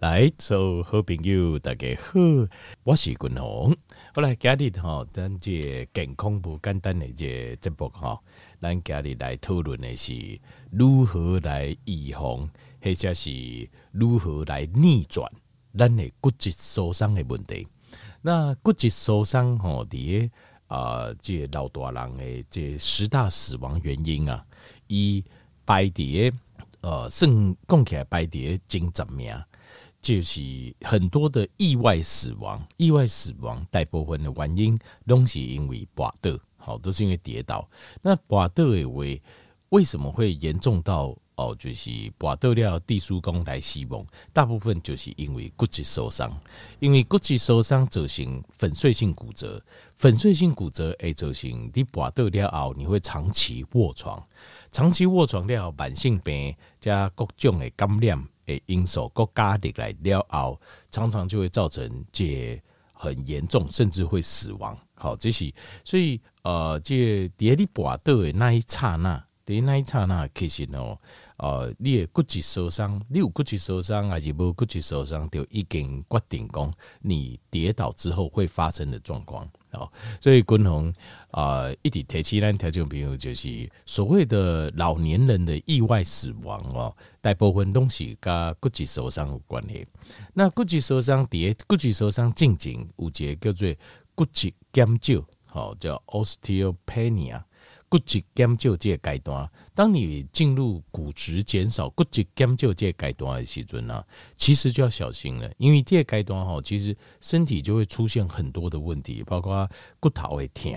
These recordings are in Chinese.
来，所有好朋友大家好，我是君宏。好来今日哈，咱这健康不简单的这节目哈，咱今日来讨论的是如何来预防，或者是如何来逆转咱的骨质疏松的问题。那骨质疏松吼，伫啊，这老大人的这十大死亡原因啊，以排伫呃，算讲起来排伫前十名。就是很多的意外死亡，意外死亡大部分的原因都是因为跌倒，好，都是因为跌倒。那跌倒的为为什么会严重到哦？就是跌倒了地疏工来死亡，大部分就是因为骨质受伤，因为骨质受伤造成粉碎性骨折，粉碎性骨折会造成你跌倒了后，你会长期卧床，长期卧床了，慢性病加各种的感染。因素国家的来了后，常常就会造成这很严重，甚至会死亡。好，这是所以呃，这跌你跌倒的那一刹那，跌那一刹那，其实哦，呃，你的骨质受伤，你有骨质受伤还是无骨质受伤，就已经决定讲你跌倒之后会发生的状况。哦，所以君宏啊，一直提起咱听众朋友，就是所谓的老年人的意外死亡哦，大部分东西跟骨质受伤有关系。那骨质受伤，第骨质受伤进前有一个叫做骨质减少，好叫 osteopenia。骨质减少这个阶段，当你进入骨质减少、骨质减少这个阶段的时阵呢，其实就要小心了，因为这个阶段哈，其实身体就会出现很多的问题，包括骨头会疼，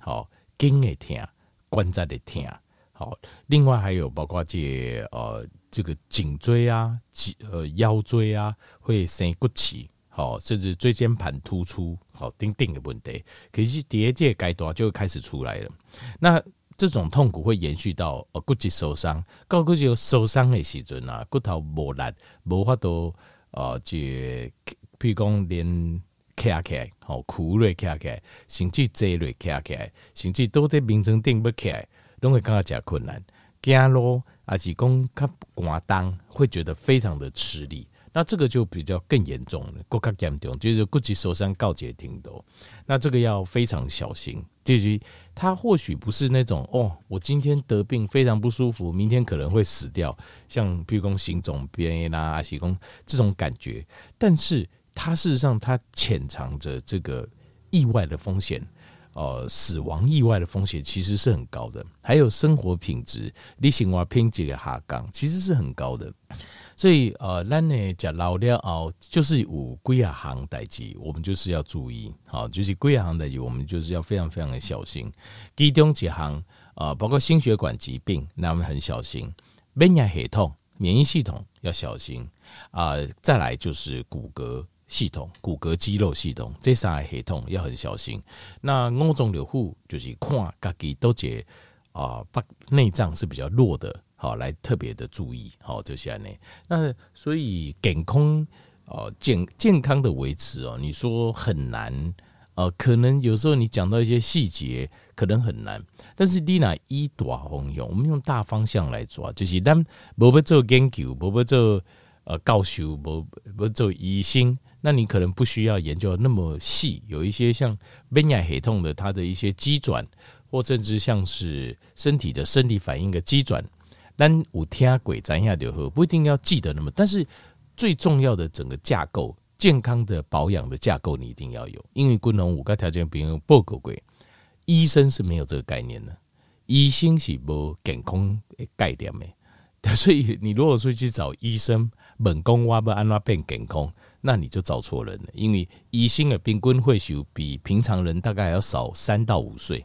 好筋会疼，关节会疼，好，另外还有包括这呃这个颈椎啊、脊呃腰椎啊会生骨刺，好，甚至椎间盘突出，好，等等的问题，可是第二阶段就会开始出来了，那。这种痛苦会延续到呃骨质受伤，到骨质受伤的时阵啊，骨头无力，无法度呃，这譬如讲连站起来，吼，苦累站起来，甚至坐累站起来，甚至都在眠床顶不起来，都会感觉较困难。走路还是讲较寒冬，会觉得非常的吃力。那这个就比较更严重了，骨骼严重，就是骨质受伤告解挺多。那这个要非常小心。至于他或许不是那种哦，我今天得病非常不舒服，明天可能会死掉，像譬如说心脏病啦、阿西公这种感觉。但是他事实上他潜藏着这个意外的风险，呃，死亡意外的风险其实是很高的。还有生活品质，你生活品质的下降，其实是很高的。所以，呃，咱呢讲老了后，就是有几啊行代志，我们就是要注意，好，就是几啊行代志，我们就是要非常非常的小心。其中几项啊，包括心血管疾病，那我们很小心；免疫系统、免疫系统要小心啊。再来就是骨骼系统、骨骼肌肉系统这三个系统要很小心。那五种六腑就是看自己都解啊，把内脏是比较弱的。好，来特别的注意，好这些呢。那所以健康哦，健健康的维持哦，你说很难，呃，可能有时候你讲到一些细节，可能很难。但是你拿一大方向，我们用大方向来抓，就是咱不要做研究，不要做呃教授，不不做医生，那你可能不需要研究那么细。有一些像免疫系统的，它的一些机转，或甚至像是身体的生理反应的机转。但有听过怎样就喝，不一定要记得那么。但是最重要的整个架构，健康的保养的架构，你一定要有。因为君宏五个条件比如报告过，医生是没有这个概念的，医生是无健康的概念的。所以你如果说去找医生问讲我要安拉变健康，那你就找错人了。因为医生的平均岁数比平常人大概要少三到五岁。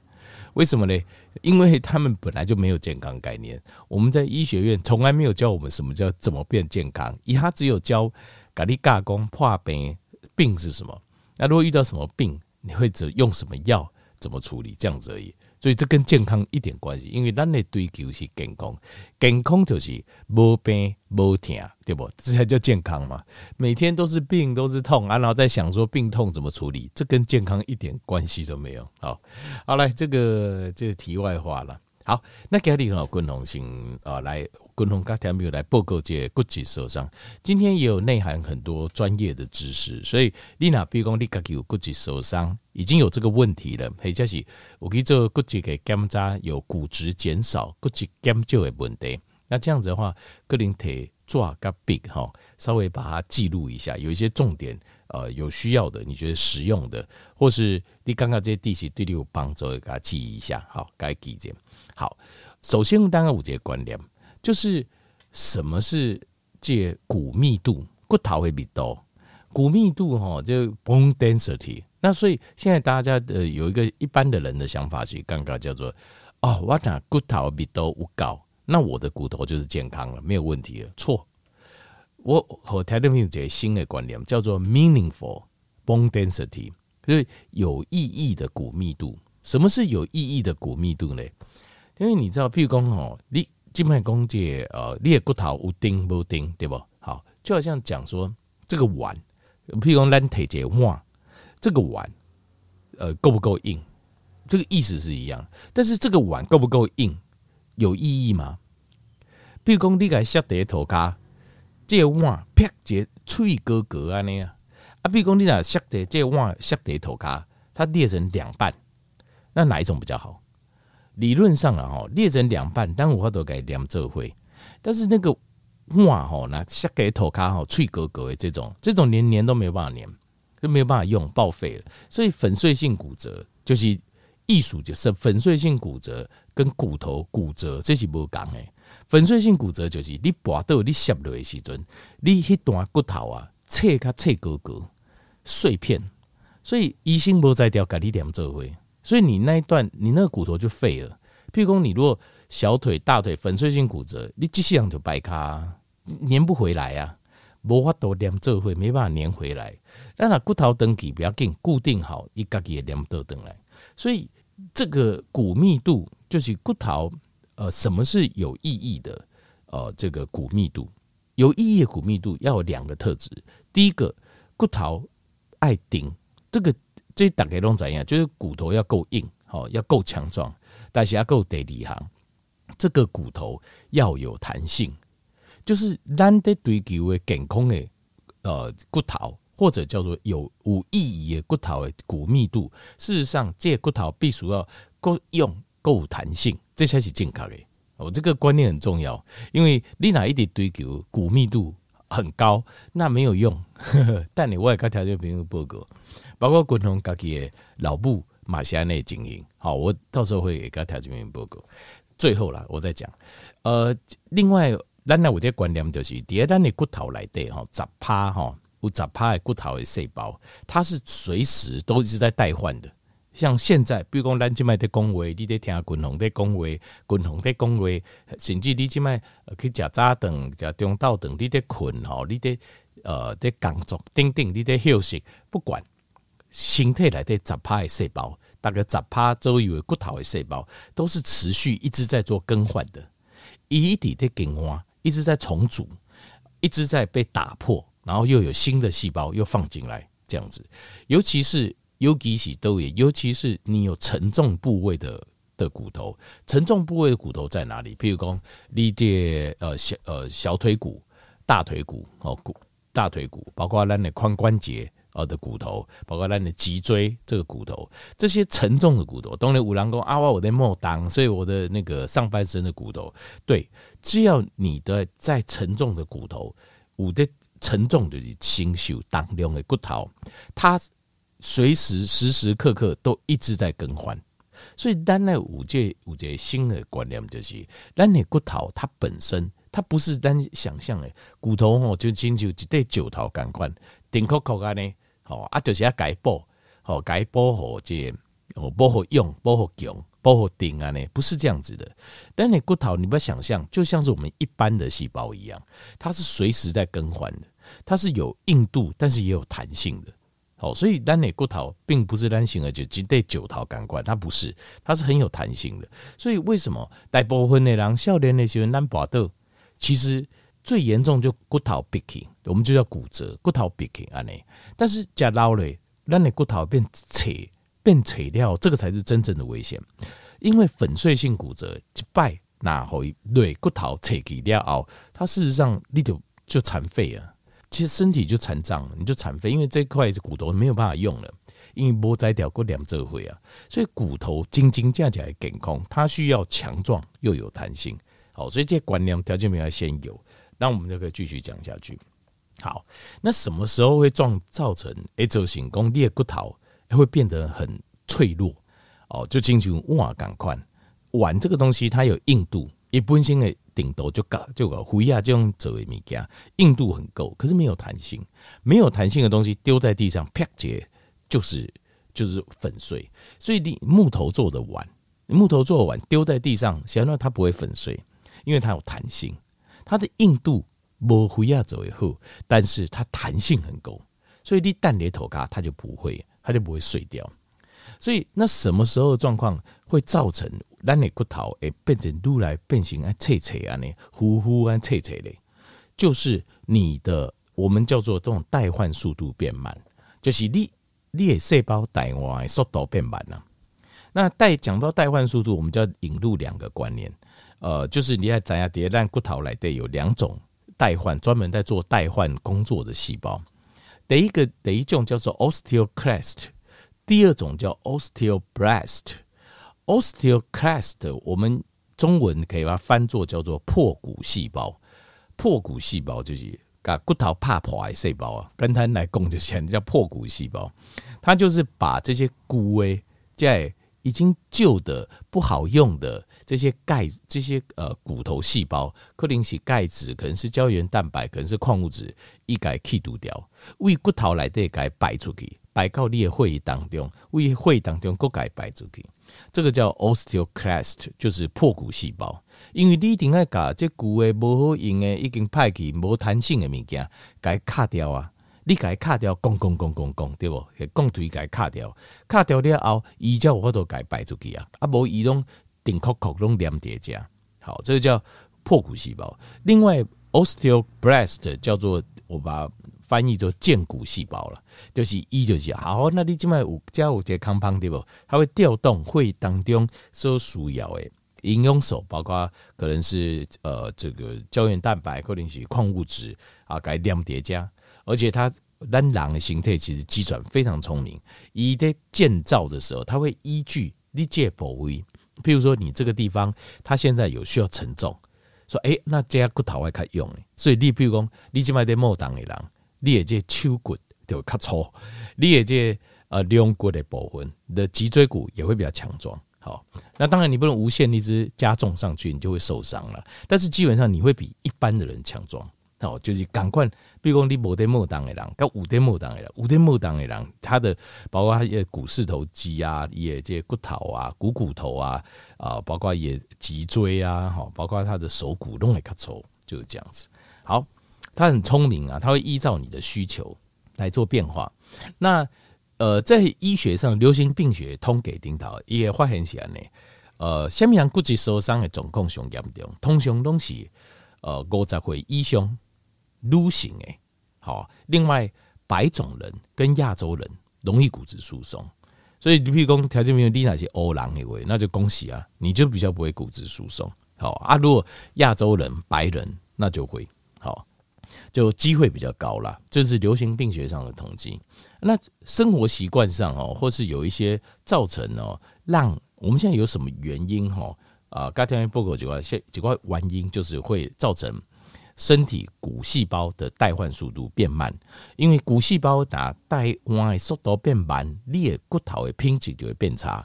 为什么呢？因为他们本来就没有健康概念。我们在医学院从来没有教我们什么叫怎么变健康，以他只有教咖喱嘎工破病病是什么。那如果遇到什么病，你会怎用什么药，怎么处理，这样子而已。所以这跟健康一点关系，因为咱的追求是健康，健康就是无病无痛，对不？这才叫健康嘛。每天都是病都是痛啊，然后在想说病痛怎么处理，这跟健康一点关系都没有。好，好来这个这个题外话了。好，那今日哦，军宏先啊来，军宏甲听友来报告这骨质受伤。今天也有内涵很多专业的知识，所以你那比如讲你家己有骨质受伤，已经有这个问题了，或者是我去做骨质的检查有骨质减少、骨质减少的问题。那这样子的话，个人体抓个 big 哈，稍微把它记录一下，有一些重点。呃，有需要的，你觉得实用的，或是你刚刚这些地形对你有帮助，给它记一下，好，该记点。好，首先当然有这个观念，就是什么是这骨密度？骨头会比多，骨密度哈，就 bone density。那所以现在大家的有一个一般的人的想法是，刚刚叫做哦，我讲骨头比多无高，那我的骨头就是健康了，没有问题了，错。我和台东有一个新的观念，叫做 meaningful bone density，就是有意义的骨密度。什么是有意义的骨密度呢？因为你知道，譬如讲哦，你静脉弓介呃，你的骨头有钉无钉，对不？好，就好像讲说这个碗，譬如讲咱体这碗，这个碗呃够不够硬？这个意思是一样，但是这个碗够不够硬，有意义吗？比如讲你个下底头壳。这个碗劈节脆格格啊那样啊，比如讲你俩削的这碗削的头卡，它裂成两半，那哪一种比较好？理论上啊，哈，裂成两半，但我都给两这会，但是那个碗哈，那削给头卡哈，脆格格的这种，这种连粘都没有办法粘，就没有办法用，报废了。所以粉碎性骨折就是艺术，就是粉碎性骨折跟骨头骨折这是不讲诶。粉碎性骨折就是你跋倒你摔落的时阵，你迄段骨头啊切卡切割割碎片，所以医生无在调，给你两做会，所以你那一段你那个骨头就废了。譬如讲，你如果小腿、大腿粉碎性骨折，你这些样就白卡，粘不回来啊，无法度两做会，没办法粘回来。那那骨头登记不要紧，固定好，一家己也粘不倒来。所以这个骨密度就是骨头。呃，什么是有意义的？呃，这个骨密度有意义的骨密度要有两个特质。第一个，骨头爱顶，这个这大概拢怎样？就是骨头要够硬，好，要够强壮，但是要够得力行。这个骨头要有弹性，就是咱得追求的健康的呃骨头，或者叫做有有意义的骨头的骨密度。事实上，这骨头必须要够用，够弹性。这才是健康的，我这个观念很重要，因为你哪一点追求骨密度很高，那没有用。呵呵，但你我也跟条件朋友报告，包括军宏家己的老母马西安内经营，好，我到时候会给跟条件朋友报告。最后啦，我再讲，呃，另外，咱那我这观念就是，第二，咱的骨头来的哈，十趴哈，有十趴的骨头的细胞，它是随时都一直在代换的。像现在，比如讲咱即卖在讲话，你在听军宏在讲话，军宏在讲话，甚至你即卖去食早顿、食中昼顿，你在困吼，你在呃在工作，等等，你在休息，不管身体内底十趴的细胞，大概十趴左右的骨头的细胞，都是持续一直在做更换的，一直在更换，一直在重组，一直在被打破，然后又有新的细胞又放进来，这样子，尤其是。尤其是都也，尤其是你有沉重部位的的骨头，沉重部位的骨头在哪里？譬如讲，你的呃小呃小腿骨、大腿骨哦骨大腿骨，包括咱的髋关节呃的骨头，包括咱的脊椎这个骨头，这些沉重的骨头，当然五郎公阿哇我在莫当，所以我的那个上半身的骨头，对，只要你的再沉重的骨头，我的沉重就是清秀当量的骨头，它。随时时时刻刻都一直在更换，所以咱那五届五届新的观念就是，咱的骨头它本身它不是单想象的骨头吼，就亲像一对九头钢管，顶扣扣安尼，吼啊，就是要改补，吼改补好这哦补好用，补好强，补好顶啊呢，不是这样子的。但你骨头你不要想象，就像是我们一般的细胞一样，它是随时在更换的，它是有硬度，但是也有弹性的。哦，所以单内骨头并不是单行而且只对九头感官，它不是，它是很有弹性的。所以为什么大部分的人少年的时候难拔豆，其实最严重就骨头变形，我们就叫骨折，骨头变形安内。但是假老了，单内骨头变扯变扯掉，这个才是真正的危险。因为粉碎性骨折一摆，然后对骨头扯起了后，它事实上你就就残废了，其实身体就残障了，你就残废，因为这块是骨头没有办法用了，因为无摘掉过两这回啊，所以骨头真真正正的健康，它需要强壮又有弹性。好，所以这些观念条件没有先有，那我们就可以继续讲下去。好，那什么时候会撞造成诶，造成讲你的骨头会变得很脆弱？哦，就进去碗赶快碗这个东西，它有硬度，一般性的顶多就搞就搞灰啊这种作为物件，硬度很够，可是没有弹性，没有弹性的东西丢在地上啪结就是就是粉碎。所以你木头做的碗，木头做的碗丢在地上，显然它不会粉碎，因为它有弹性，它的硬度不灰啊走以后，但是它弹性很够，所以你蛋裂头嘎它就不会，它就不会碎掉。所以，那什么时候的状况会造成咱的骨头会变成愈来变形啊、脆脆啊、呢呼呼啊、脆脆的？就是你的我们叫做这种代换速度变慢，就是你你的细胞代换速度变慢了。那代讲到代换速度，我们就要引入两个观念，呃，就是你要怎样叠，让骨头来的有两种代换，专门在做代换工作的细胞。第一个第一种叫做 osteoclast。第二种叫 osteoblast osteoclast，我们中文可以把它翻作叫做破骨细胞。破骨细胞就是把骨头怕破的细胞啊，跟它来讲就是叫破骨细胞。它就是把这些骨位在已经旧的不好用的这些钙这些呃骨头细胞，可能是钙质，可能是胶原蛋白，可能是矿物质，一改去除掉，为骨头来的该摆出去。摆到你的会议当中，为会议当中各改摆出去，这个叫 osteoclast，就是破骨细胞。因为你一定要把这骨的不好用的、已经派去、无弹性的物件，该卡掉啊！你该卡掉，咣咣咣咣咣，对不？钢腿该卡掉，卡掉了后，伊才有法度该摆出去啊！啊，无伊拢顶扣扣拢连叠加，好，这个叫破骨细胞。另外，osteoblast 叫做我把。翻译做健骨细胞了，就是一就是好。那你今麦有加有这康胖对不？它会调动会当中所需要的营养素，包括可能是呃这个胶原蛋白，可能是矿物质啊，该量叠加。而且它咱人的形态其实机转非常聪明，伊在建造的时候，它会依据你这部位，譬如说你这个地方，它现在有需要承重，说诶、欸，那这骨头会较用，所以你譬如讲，你今麦在末档的人。你的这手骨就会较粗，你的这呃两骨的部分的脊椎骨也会比较强壮。好，那当然你不能无限一直加重上去，你就会受伤了。但是基本上你会比一般的人强壮。好，就是赶快，比如说你无在末档的人，跟五在末档的人，五在末档的人，他的包括他的股四头肌啊，也这骨头啊，股骨头啊，啊，包括也脊椎啊，好，包括他的手骨都会较粗，就是这样子。好。他很聪明啊，他会依照你的需求来做变化。那呃，在医学上，流行病学通给领导也发现起来呢。呃，什么样骨质受伤的状况上严重？通常都是呃五十岁以上女性的。好，另外白种人跟亚洲人容易骨质疏松。所以你譬如讲条件没有你那些欧郎的位，那就恭喜啊，你就比较不会骨质疏松。好啊，如果亚洲人白人那就会好。就机会比较高啦，这是流行病学上的统计。那生活习惯上哦，或是有一些造成哦，让我们现在有什么原因哈啊？刚才报告几块现几块原因，就是会造成身体骨细胞的代换速度变慢。因为骨细胞打代换的速度变慢，你的骨头的品质就会变差，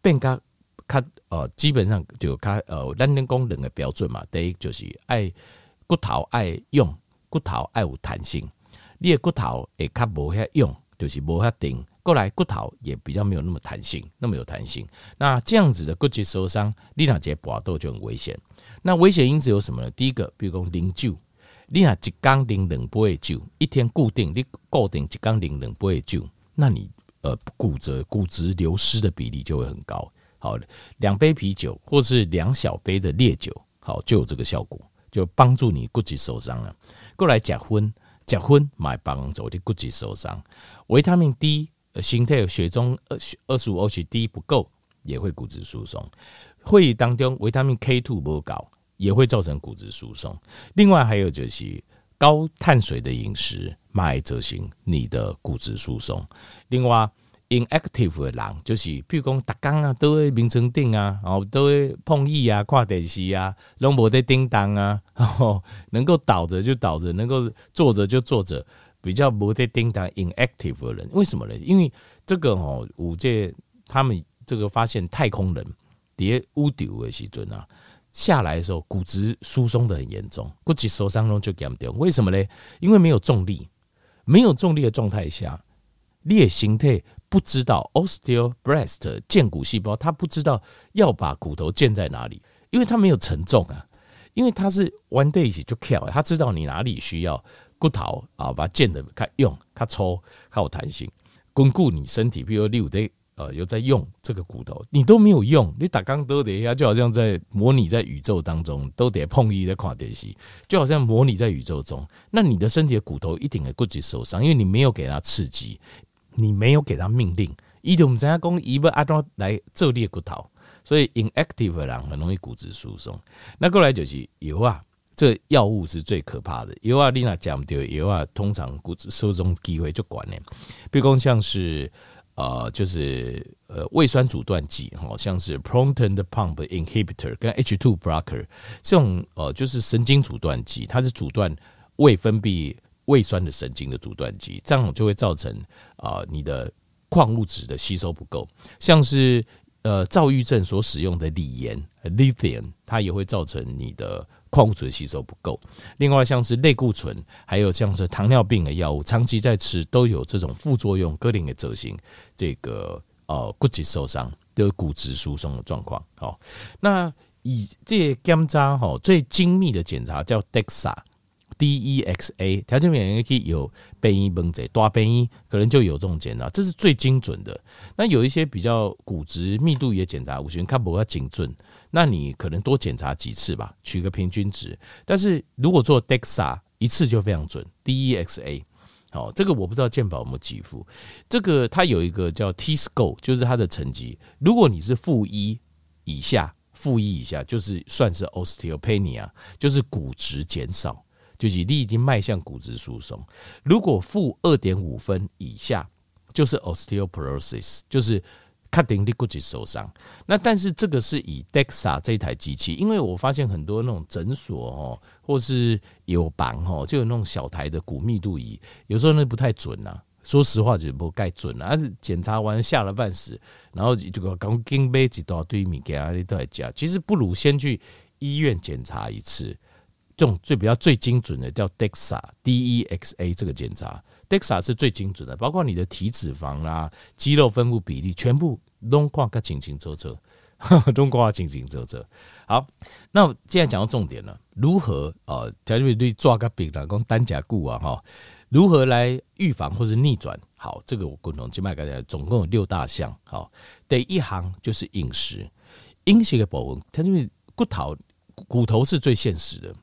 变较较呃，基本上就较呃，咱人讲两个标准嘛。第一就是爱骨头爱用。骨头爱有弹性，你的骨头会较无遐用，就是无遐定。过来骨头也比较没有那么弹性，那么有弹性。那这样子的骨质受伤，你若接搏斗就很危险。那危险因子有什么呢？第一个，比如讲啉酒，你若一缸啉两杯酒，一天固定你固定一缸啉两杯酒，那你呃骨折骨质流失的比例就会很高。好，两杯啤酒或是两小杯的烈酒，好就有这个效果。就帮助你骨质受伤了。过来结婚，结婚买帮助你骨质受伤。维他命 D，呃，形态血中二二十五 OH D 不够，也会骨质疏松。会议当中维他命 K two 不高，也会造成骨质疏松。另外还有就是高碳水的饮食，买则行你的骨质疏松。另外 inactive 的人就是，譬如讲打工啊，都会眠床顶啊，然后都会碰椅啊、看电视啊，拢无在叮当啊，哦能够倒着就倒着，能够坐着就坐着，比较无在叮当 inactive 的人，为什么呢？因为这个哦，五届他们这个发现太空人叠屋顶的时阵啊，下来的时候骨质疏松的很严重，骨质受伤就严重。为什么呢？因为没有重力，没有重力的状态下，你的形态。不知道 osteoblast 建骨细胞，它不知道要把骨头建在哪里，因为它没有承重啊，因为它是 one day 一起就 kill，它知道你哪里需要骨头啊，把它建的它用它抽它有弹性，巩固你身体。比如六 day 呃有在用这个骨头，你都没有用，你打刚都得一下，就好像在模拟在宇宙当中都得碰一在跨电视，就好像模拟在宇宙中，那你的身体的骨头一定会骨质受伤，因为你没有给它刺激。你没有给他命令，伊就唔知影讲伊要安怎来做你的骨头，所以 inactive 的人很容易骨质疏松。那过来就是油啊，这药物是最可怕的。油啊，你那讲对，油啊，通常骨质疏松机会就管呢。比如讲像是呃，就是呃胃酸阻断剂，好，像是 proton pump inhibitor 跟 H two blocker 这种呃，就是神经阻断剂，它是阻断胃分泌。胃酸的神经的阻断剂，这样就会造成啊、你的矿物质的吸收不够，像是呃躁郁症所使用的锂盐 （lithium），它也会造成你的矿物质的吸收不够。另外，像是类固醇，还有像是糖尿病的药物，长期在吃都有这种副作用，各种的执行这个呃骨质受伤的骨质疏松的状况。好，那以这些检查哈，最精密的检查叫 DEXA。DEXA 条件免疫可以有变异崩溃，大变异可能就有这种检查，这是最精准的。那有一些比较骨质密度也检查，我觉得看不要精准，那你可能多检查几次吧，取个平均值。但是如果做 DEXA 一次就非常准，DEXA 好，这个我不知道健保有没有给付。这个它有一个叫 T score，就是它的成绩。如果你是负一以下，负一以下就是算是 osteopenia，就是骨质减少。就是你已经迈向骨质疏松，如果负二点五分以下，就是 osteoporosis，就是 cutting 的骨质受伤。那但是这个是以 DEXA 这台机器，因为我发现很多那种诊所哦，或是有榜哦，就有那种小台的骨密度仪，有时候那不太准呐。说实话，就不太准啊。检查完吓了半死，然后这个刚经背几多堆米给阿里都来加，其实不如先去医院检查一次。种最比较最精准的叫 DEXA D E X A 这个检查，DEXA 是最精准的，包括你的体脂肪啦、肌肉分布比例，全部都挂个清清楚楚，都挂清清楚楚。好，那现在讲到重点了，如何呃，条件对抓个病了，讲单甲固啊哈，如何来预防或是逆转？好，这个我共同静脉刚才总共有六大项。好，第一行就是饮食，饮食的保温，它因为骨头骨头是最现实的。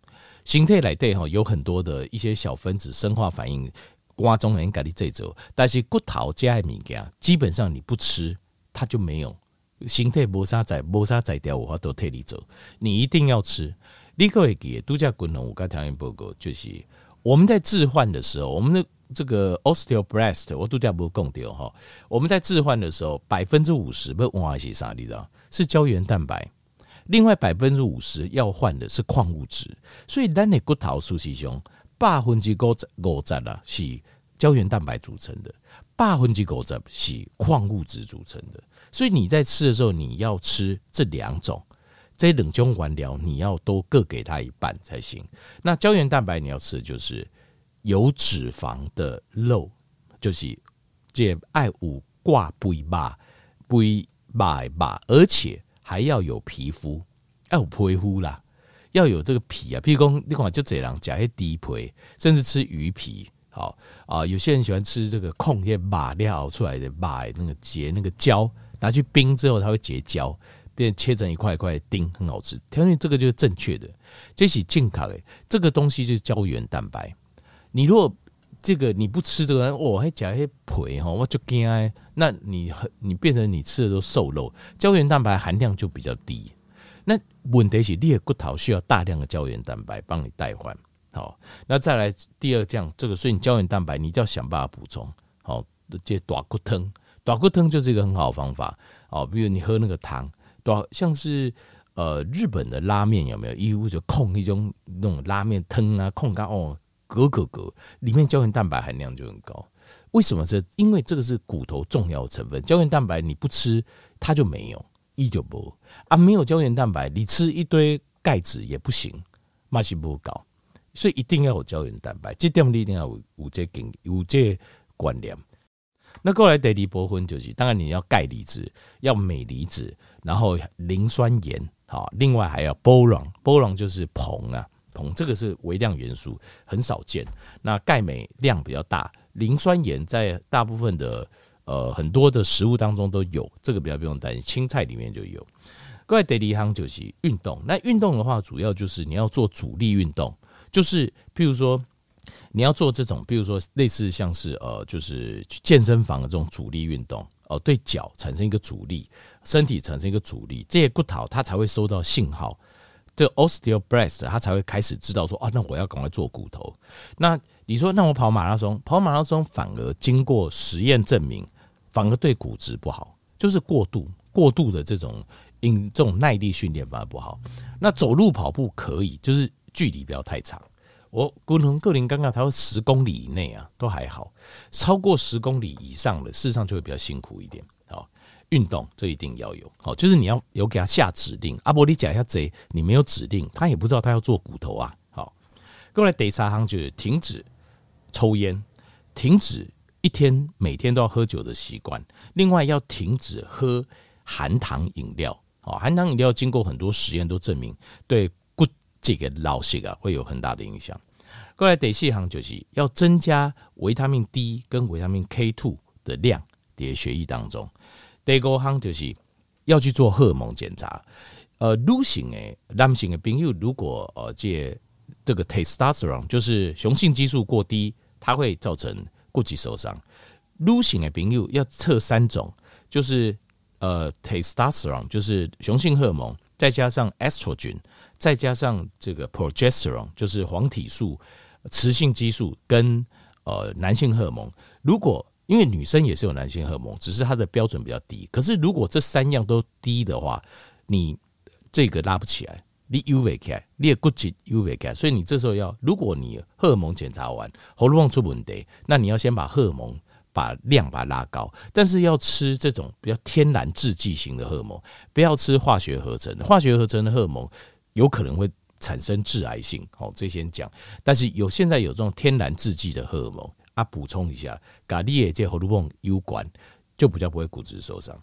形态来对哈，有很多的一些小分子生化反应，瓜中人给你这走，但是骨头加物件，基本上你不吃它就没有形态磨砂在磨砂在掉，我都替你走，你一定要吃。立刻会给度假滚筒，我刚条件报告就是我们在置换的时候，我们的这个 osteoblast 我度假不共掉哈，我们在置换的时候百分之五十不换一些啥你知道？是胶原蛋白。另外百分之五十要换的是矿物质，所以咱的骨头熟悉中百分之五十五十啊是胶原蛋白组成的，百分之五十是矿物质组成的。所以你在吃的时候，你要吃这两种，这两种原料你要都各给它一半才行。那胶原蛋白你要吃的就是有脂肪的肉，就是这爱五挂不一把不一把一把，而且。还要有皮肤，要有皮肤啦，要有这个皮啊。譬如讲，你看就这样加些低皮，甚至吃鱼皮，好啊。有些人喜欢吃这个控些马料出来的马那个结那个胶，拿去冰之后它会结胶，变切成一块一块丁，很好吃。条件这个就是正确的，这是健康的。这个东西就是胶原蛋白。你如果这个你不吃这个，我还加一些皮哈，我就惊。那你你变成你吃的都瘦肉，胶原蛋白含量就比较低。那问题是，你的骨头需要大量的胶原蛋白帮你代换。好，那再来第二这样，这个所以你胶原蛋白你就要想办法补充。好，这大骨汤，大骨汤就是一个很好的方法。哦，比如你喝那个汤，大像是呃日本的拉面有没有？一屋就控一种那种拉面汤啊，控干哦，格格格，里面胶原蛋白含量就很高。为什么？是因为这个是骨头重要成分，胶原蛋白你不吃它就没有。一就不啊，没有胶原蛋白，你吃一堆钙质也不行，马西不高，所以一定要有胶原蛋白，这点你一定要有有这经有这观念。那过来得离波分就是，当然你要钙离子，要镁离子，然后磷酸盐，好，另外还要 boron，boron 就是硼啊，这个是微量元素，很少见。那钙镁量比较大，磷酸盐在大部分的。呃，很多的食物当中都有，这个比较不用担心。青菜里面就有。各位，第二项就是运动。那运动的话，主要就是你要做阻力运动，就是譬如说你要做这种，譬如说类似像是呃，就是健身房的这种阻力运动哦、呃，对脚产生一个阻力，身体产生一个阻力，这些骨头它才会收到信号，这 osteoblast 它才会开始知道说啊，那我要赶快做骨头。那你说，那我跑马拉松，跑马拉松反而经过实验证明。反而对骨质不好，就是过度过度的这种因这种耐力训练反而不好。那走路跑步可以，就是距离不要太长。我个人个人刚刚他说十公里以内啊都还好，超过十公里以上的事实上就会比较辛苦一点。运动这一定要有，好，就是你要有给他下指令。阿伯你讲一下贼，你没有指令，他也不知道他要做骨头啊。好，过来第三行就是停止抽烟，停止。一天每天都要喝酒的习惯，另外要停止喝含糖饮料。好，含糖饮料经过很多实验都证明对骨这个老细啊会有很大的影响。过来第四行就是要增加维他命 D 跟维他命 K two 的量在血液当中。第五项就是要去做荷尔蒙检查。呃，女性诶，男性的朋友如果呃借这个 testosterone 就是雄性激素过低，它会造成。骨质受伤，女性的朋友要测三种，就是呃，testosterone 就是雄性荷尔蒙，再加上 estrogen，再加上这个 progesterone 就是黄体素、雌性激素跟呃男性荷尔蒙。如果因为女生也是有男性荷尔蒙，只是它的标准比较低。可是如果这三样都低的话，你这个拉不起来。你又未开，你骨质又未开，所以你这时候要，如果你荷尔蒙检查完，喉咙出问题，那你要先把荷尔蒙把量把它拉高，但是要吃这种比较天然制剂型的荷尔蒙，不要吃化学合成的，化学合成的荷尔蒙有可能会产生致癌性。好，这先讲，但是有现在有这种天然制剂的荷尔蒙啊，补充一下，咖喱也借喉咙泵有关，就比较不会骨质受伤。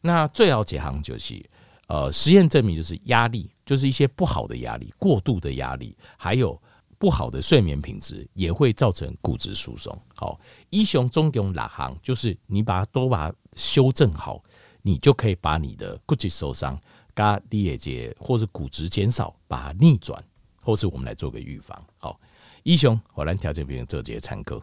那最好解行就是。呃，实验证明就是压力，就是一些不好的压力、过度的压力，还有不好的睡眠品质，也会造成骨质疏松。好，医雄中用哪行？就是你把它都把它修正好，你就可以把你的骨质受伤、嘎裂节或者骨质减少，把它逆转，或是我们来做个预防。好，医雄，我来调整别人这节参考。